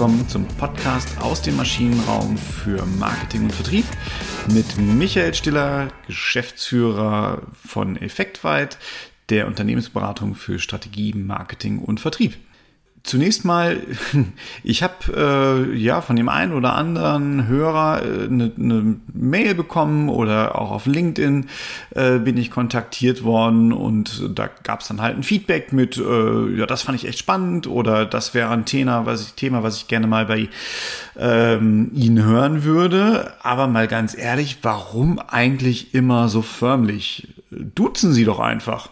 willkommen zum Podcast aus dem Maschinenraum für Marketing und Vertrieb mit Michael Stiller, Geschäftsführer von Effektweit, der Unternehmensberatung für Strategie, Marketing und Vertrieb. Zunächst mal, ich habe äh, ja von dem einen oder anderen Hörer eine äh, ne Mail bekommen oder auch auf LinkedIn äh, bin ich kontaktiert worden und da gab es dann halt ein Feedback mit, äh, ja, das fand ich echt spannend oder das wäre ein Thema, was ich, Thema, was ich gerne mal bei ähm, Ihnen hören würde. Aber mal ganz ehrlich, warum eigentlich immer so förmlich? Duzen Sie doch einfach.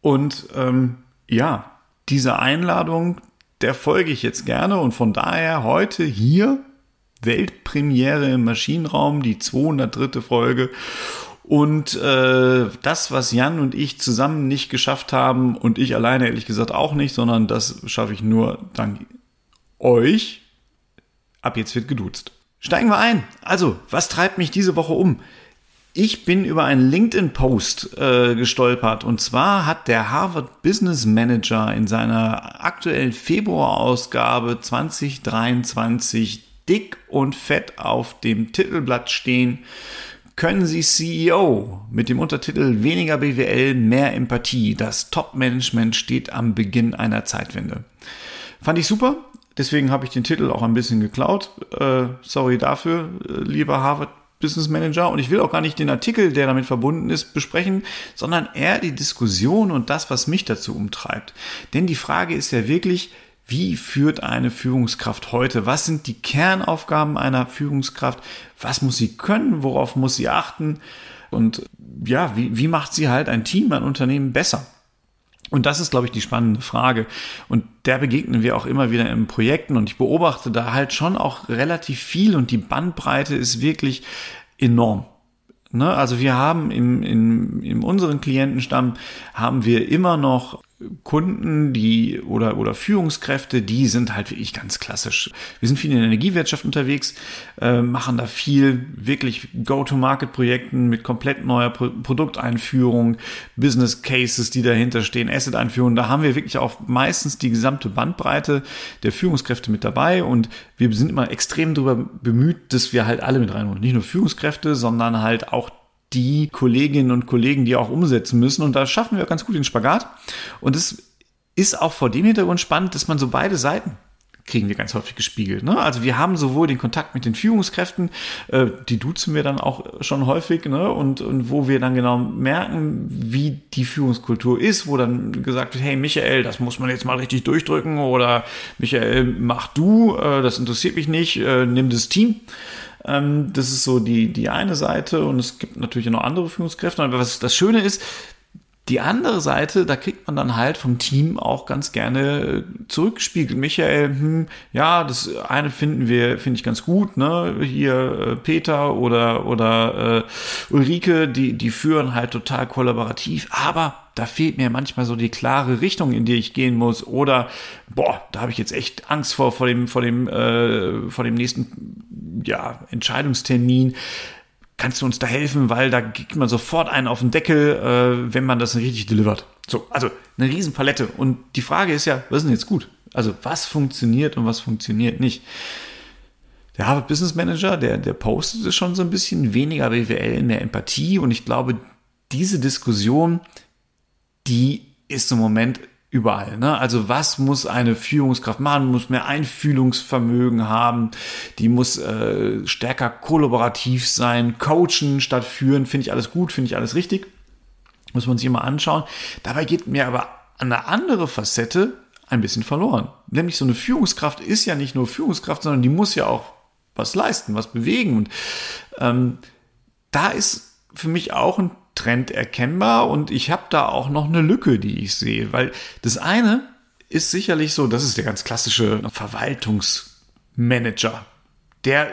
Und ähm, ja, diese Einladung, der folge ich jetzt gerne und von daher heute hier Weltpremiere im Maschinenraum, die 203. Folge. Und äh, das, was Jan und ich zusammen nicht geschafft haben und ich alleine ehrlich gesagt auch nicht, sondern das schaffe ich nur dank euch. Ab jetzt wird geduzt. Steigen wir ein. Also, was treibt mich diese Woche um? Ich bin über einen LinkedIn-Post äh, gestolpert und zwar hat der Harvard Business Manager in seiner aktuellen Februarausgabe 2023 dick und fett auf dem Titelblatt stehen, können Sie CEO mit dem Untertitel Weniger BWL, mehr Empathie. Das Top-Management steht am Beginn einer Zeitwende. Fand ich super. Deswegen habe ich den Titel auch ein bisschen geklaut. Äh, sorry dafür, äh, lieber Harvard Business Manager und ich will auch gar nicht den Artikel, der damit verbunden ist, besprechen, sondern eher die Diskussion und das, was mich dazu umtreibt. Denn die Frage ist ja wirklich, wie führt eine Führungskraft heute? Was sind die Kernaufgaben einer Führungskraft? Was muss sie können? Worauf muss sie achten? Und ja, wie, wie macht sie halt ein Team, ein Unternehmen besser? Und das ist, glaube ich, die spannende Frage. Und der begegnen wir auch immer wieder in Projekten. Und ich beobachte da halt schon auch relativ viel und die Bandbreite ist wirklich enorm. Ne? Also wir haben im, in, in unseren Klientenstamm haben wir immer noch Kunden, die oder, oder Führungskräfte, die sind halt wirklich ganz klassisch. Wir sind viel in der Energiewirtschaft unterwegs, äh, machen da viel wirklich Go-to-Market-Projekten mit komplett neuer Pro Produkteinführung, Business Cases, die dahinter stehen, Asset-Einführung. Da haben wir wirklich auch meistens die gesamte Bandbreite der Führungskräfte mit dabei und wir sind immer extrem darüber bemüht, dass wir halt alle mit reinholen. Nicht nur Führungskräfte, sondern halt auch die Kolleginnen und Kollegen, die auch umsetzen müssen. Und da schaffen wir ganz gut den Spagat. Und es ist auch vor dem Hintergrund spannend, dass man so beide Seiten kriegen wir ganz häufig gespiegelt. Ne? Also wir haben sowohl den Kontakt mit den Führungskräften, äh, die duzen wir dann auch schon häufig, ne? und, und wo wir dann genau merken, wie die Führungskultur ist, wo dann gesagt wird, hey Michael, das muss man jetzt mal richtig durchdrücken oder Michael, mach du, äh, das interessiert mich nicht, äh, nimm das Team. Ähm, das ist so die, die eine Seite und es gibt natürlich noch andere Führungskräfte. Aber was das Schöne ist, die andere Seite, da kriegt man dann halt vom Team auch ganz gerne äh, zurückgespiegelt. Michael, hm, ja, das eine finden wir, finde ich ganz gut, ne? Hier äh, Peter oder oder äh, Ulrike, die die führen halt total kollaborativ, aber da fehlt mir manchmal so die klare Richtung, in die ich gehen muss. Oder boah, da habe ich jetzt echt Angst vor vor dem vor dem äh, vor dem nächsten ja Entscheidungstermin kannst du uns da helfen, weil da kriegt man sofort einen auf den Deckel, äh, wenn man das richtig delivert. So, also eine Riesenpalette. Und die Frage ist ja, was ist denn jetzt gut? Also was funktioniert und was funktioniert nicht? Der Harvard Business Manager, der, der postet es schon so ein bisschen weniger BWL, mehr Empathie. Und ich glaube, diese Diskussion, die ist im Moment überall. Ne? Also was muss eine Führungskraft machen? Muss mehr Einfühlungsvermögen haben, die muss äh, stärker kollaborativ sein, coachen statt führen, finde ich alles gut, finde ich alles richtig. Muss man sich immer anschauen. Dabei geht mir aber eine andere Facette ein bisschen verloren. Nämlich so eine Führungskraft ist ja nicht nur Führungskraft, sondern die muss ja auch was leisten, was bewegen. Und ähm, da ist für mich auch ein Trend erkennbar und ich habe da auch noch eine Lücke, die ich sehe, weil das eine ist sicherlich so, das ist der ganz klassische Verwaltungsmanager, der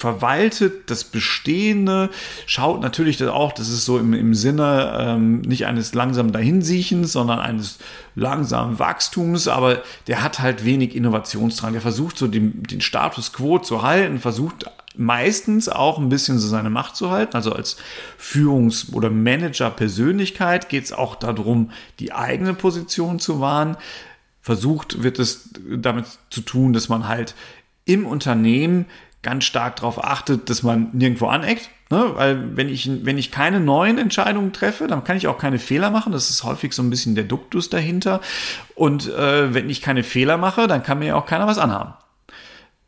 verwaltet das Bestehende, schaut natürlich auch, das ist so im, im Sinne ähm, nicht eines langsamen Dahinsiechens, sondern eines langsamen Wachstums, aber der hat halt wenig Innovationsdrang. Der versucht so den, den Status quo zu halten, versucht meistens auch ein bisschen so seine Macht zu halten. Also als Führungs- oder Manager-Persönlichkeit geht es auch darum, die eigene Position zu wahren. Versucht wird es damit zu tun, dass man halt im Unternehmen ganz stark darauf achtet, dass man nirgendwo aneckt. Ne? Weil wenn ich, wenn ich keine neuen Entscheidungen treffe, dann kann ich auch keine Fehler machen. Das ist häufig so ein bisschen der Duktus dahinter. Und äh, wenn ich keine Fehler mache, dann kann mir ja auch keiner was anhaben.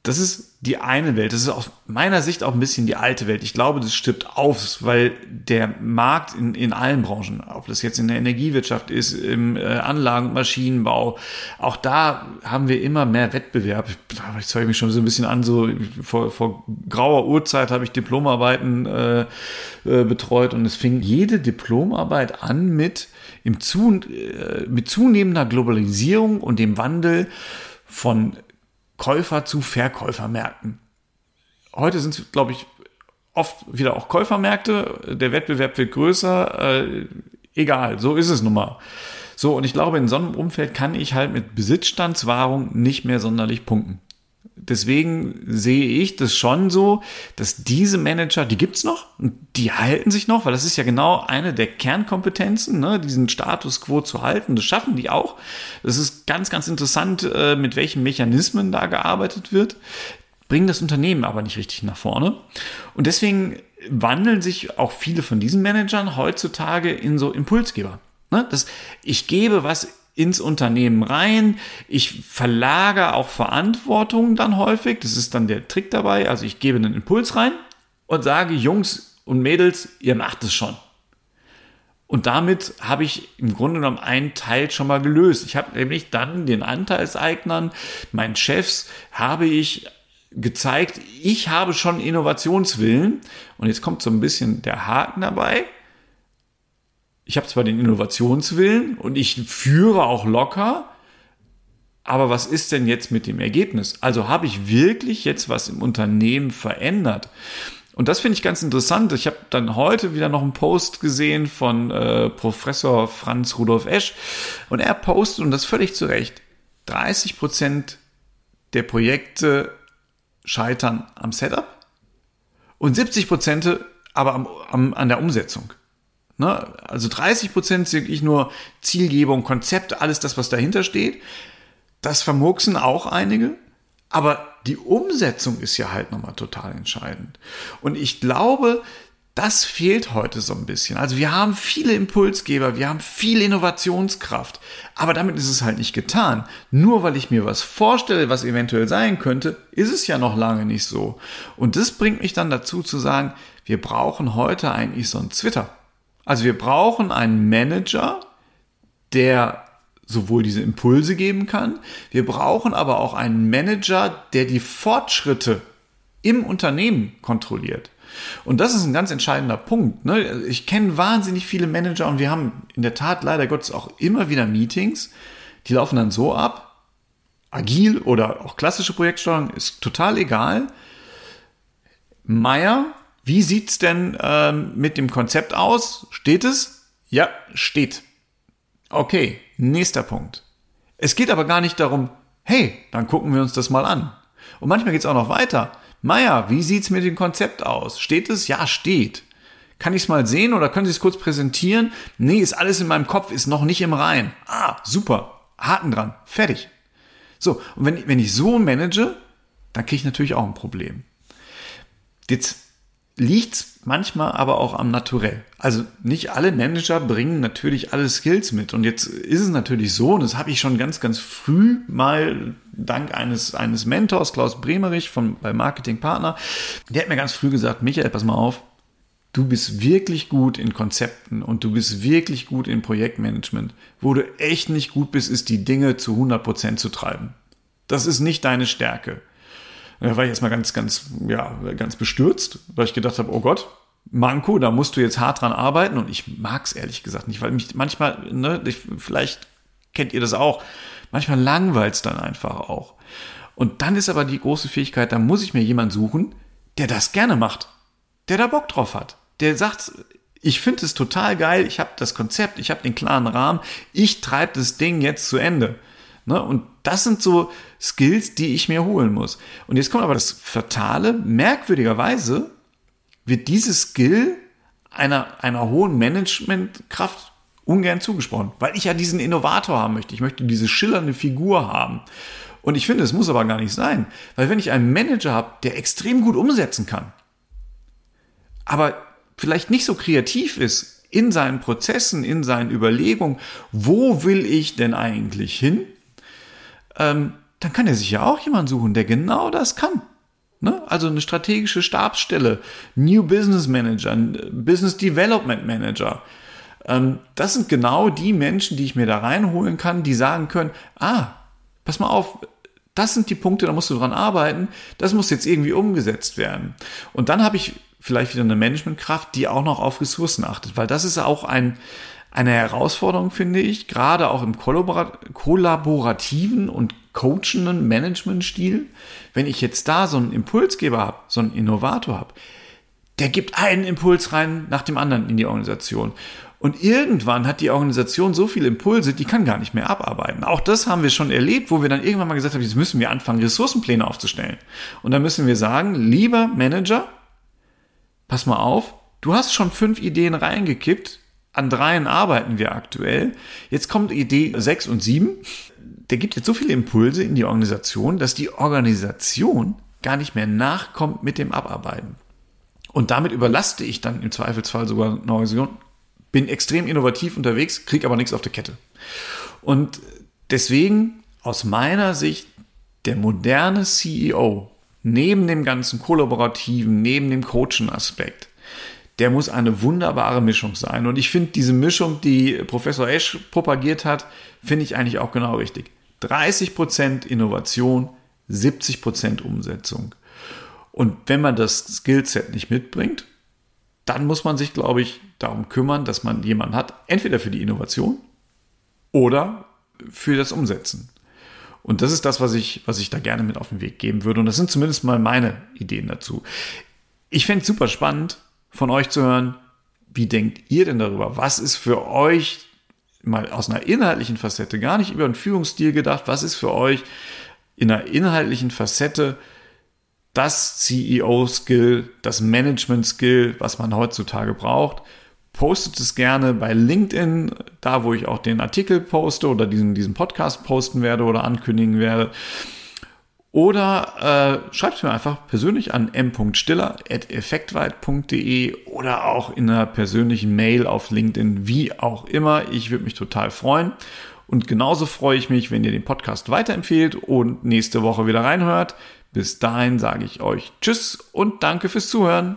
Das ist die eine Welt. Das ist aus meiner Sicht auch ein bisschen die alte Welt. Ich glaube, das stirbt auf, weil der Markt in, in allen Branchen, ob das jetzt in der Energiewirtschaft ist, im äh, Anlagen- und Maschinenbau, auch da haben wir immer mehr Wettbewerb. Ich zeige mich schon so ein bisschen an, so vor, vor grauer Uhrzeit habe ich Diplomarbeiten äh, äh, betreut und es fing jede Diplomarbeit an mit, im zu, äh, mit zunehmender Globalisierung und dem Wandel von Käufer zu Verkäufermärkten. Heute sind es, glaube ich, oft wieder auch Käufermärkte. Der Wettbewerb wird größer. Äh, egal, so ist es nun mal. So, und ich glaube, in so einem Umfeld kann ich halt mit Besitzstandswahrung nicht mehr sonderlich punkten deswegen sehe ich das schon so, dass diese Manager, die gibt's noch und die halten sich noch, weil das ist ja genau eine der Kernkompetenzen, ne, diesen Status quo zu halten. Das schaffen die auch. Das ist ganz, ganz interessant, äh, mit welchen Mechanismen da gearbeitet wird, bringen das Unternehmen aber nicht richtig nach vorne. Und deswegen wandeln sich auch viele von diesen Managern heutzutage in so Impulsgeber. Ne? Das, ich gebe was ins Unternehmen rein. Ich verlagere auch Verantwortung dann häufig. Das ist dann der Trick dabei. Also ich gebe einen Impuls rein und sage, Jungs und Mädels, ihr macht es schon. Und damit habe ich im Grunde genommen einen Teil schon mal gelöst. Ich habe nämlich dann den Anteilseignern, meinen Chefs, habe ich gezeigt, ich habe schon Innovationswillen. Und jetzt kommt so ein bisschen der Haken dabei ich habe zwar den Innovationswillen und ich führe auch locker, aber was ist denn jetzt mit dem Ergebnis? Also habe ich wirklich jetzt was im Unternehmen verändert? Und das finde ich ganz interessant. Ich habe dann heute wieder noch einen Post gesehen von äh, Professor Franz Rudolf Esch und er postet, und das völlig zu Recht, 30 Prozent der Projekte scheitern am Setup und 70 Prozent aber am, am, an der Umsetzung. Ne? Also 30 Prozent sind wirklich nur Zielgebung, Konzept, alles das, was dahinter steht. Das vermurksen auch einige. Aber die Umsetzung ist ja halt nochmal total entscheidend. Und ich glaube, das fehlt heute so ein bisschen. Also wir haben viele Impulsgeber, wir haben viel Innovationskraft, aber damit ist es halt nicht getan. Nur weil ich mir was vorstelle, was eventuell sein könnte, ist es ja noch lange nicht so. Und das bringt mich dann dazu zu sagen, wir brauchen heute eigentlich so ein Twitter. Also wir brauchen einen Manager, der sowohl diese Impulse geben kann, wir brauchen aber auch einen Manager, der die Fortschritte im Unternehmen kontrolliert. Und das ist ein ganz entscheidender Punkt. Ne? Ich kenne wahnsinnig viele Manager und wir haben in der Tat leider Gottes auch immer wieder Meetings, die laufen dann so ab, agil oder auch klassische Projektsteuerung ist total egal. Meier, wie sieht's denn ähm, mit dem Konzept aus? Steht es? Ja, steht. Okay, nächster Punkt. Es geht aber gar nicht darum, hey, dann gucken wir uns das mal an. Und manchmal geht's auch noch weiter. Meier, wie sieht's mit dem Konzept aus? Steht es? Ja, steht. Kann ich es mal sehen oder können Sie es kurz präsentieren? Nee, ist alles in meinem Kopf, ist noch nicht im Rein. Ah, super. Haken dran. Fertig. So, und wenn, wenn ich so manage, dann kriege ich natürlich auch ein Problem. Jetzt liegt manchmal aber auch am Naturell. Also nicht alle Manager bringen natürlich alle Skills mit. Und jetzt ist es natürlich so, und das habe ich schon ganz, ganz früh mal dank eines, eines Mentors, Klaus Bremerich von, bei Marketing Partner, der hat mir ganz früh gesagt, Michael, pass mal auf, du bist wirklich gut in Konzepten und du bist wirklich gut in Projektmanagement. Wo du echt nicht gut bist, ist die Dinge zu 100% zu treiben. Das ist nicht deine Stärke. Da war ich erstmal ganz, ganz, ja, ganz bestürzt, weil ich gedacht habe, oh Gott, Manko, da musst du jetzt hart dran arbeiten und ich mag es ehrlich gesagt nicht, weil mich manchmal, ne, ich, vielleicht kennt ihr das auch, manchmal langweilt es dann einfach auch. Und dann ist aber die große Fähigkeit, da muss ich mir jemanden suchen, der das gerne macht, der da Bock drauf hat, der sagt, ich finde es total geil, ich habe das Konzept, ich habe den klaren Rahmen, ich treibe das Ding jetzt zu Ende. Ne? Und das sind so Skills, die ich mir holen muss. Und jetzt kommt aber das Fatale, merkwürdigerweise wird dieses Skill einer, einer hohen Managementkraft ungern zugesprochen, weil ich ja diesen Innovator haben möchte. Ich möchte diese schillernde Figur haben. Und ich finde, es muss aber gar nicht sein, weil wenn ich einen Manager habe, der extrem gut umsetzen kann, aber vielleicht nicht so kreativ ist in seinen Prozessen, in seinen Überlegungen, wo will ich denn eigentlich hin, ähm, dann kann er sich ja auch jemanden suchen, der genau das kann. Ne? Also eine strategische Stabsstelle, New Business Manager, Business Development Manager. Ähm, das sind genau die Menschen, die ich mir da reinholen kann, die sagen können, ah, pass mal auf, das sind die Punkte, da musst du dran arbeiten, das muss jetzt irgendwie umgesetzt werden. Und dann habe ich vielleicht wieder eine Managementkraft, die auch noch auf Ressourcen achtet, weil das ist auch ein, eine Herausforderung, finde ich, gerade auch im kollaborativen und coachenden Managementstil. Wenn ich jetzt da so einen Impulsgeber habe, so einen Innovator habe, der gibt einen Impuls rein nach dem anderen in die Organisation. Und irgendwann hat die Organisation so viele Impulse, die kann gar nicht mehr abarbeiten. Auch das haben wir schon erlebt, wo wir dann irgendwann mal gesagt haben, jetzt müssen wir anfangen, Ressourcenpläne aufzustellen. Und dann müssen wir sagen, lieber Manager, pass mal auf, du hast schon fünf Ideen reingekippt, an dreien arbeiten wir aktuell. Jetzt kommt Idee sechs und sieben. Der gibt jetzt so viele Impulse in die Organisation, dass die Organisation gar nicht mehr nachkommt mit dem Abarbeiten. Und damit überlaste ich dann im Zweifelsfall sogar eine Organisation, bin extrem innovativ unterwegs, kriege aber nichts auf der Kette. Und deswegen aus meiner Sicht der moderne CEO neben dem ganzen kollaborativen, neben dem Coaching-Aspekt, der muss eine wunderbare Mischung sein. Und ich finde diese Mischung, die Professor Esch propagiert hat, finde ich eigentlich auch genau richtig. 30% Innovation, 70% Umsetzung. Und wenn man das Skillset nicht mitbringt, dann muss man sich, glaube ich, darum kümmern, dass man jemanden hat, entweder für die Innovation oder für das Umsetzen. Und das ist das, was ich, was ich da gerne mit auf den Weg geben würde. Und das sind zumindest mal meine Ideen dazu. Ich fände es super spannend, von euch zu hören, wie denkt ihr denn darüber? Was ist für euch mal aus einer inhaltlichen Facette, gar nicht über einen Führungsstil gedacht, was ist für euch in einer inhaltlichen Facette das CEO-Skill, das Management-Skill, was man heutzutage braucht? Postet es gerne bei LinkedIn, da wo ich auch den Artikel poste oder diesen, diesen Podcast posten werde oder ankündigen werde. Oder äh, schreibt mir einfach persönlich an m.stiller.effektweit.de oder auch in einer persönlichen Mail auf LinkedIn, wie auch immer. Ich würde mich total freuen. Und genauso freue ich mich, wenn ihr den Podcast weiterempfehlt und nächste Woche wieder reinhört. Bis dahin sage ich euch Tschüss und danke fürs Zuhören.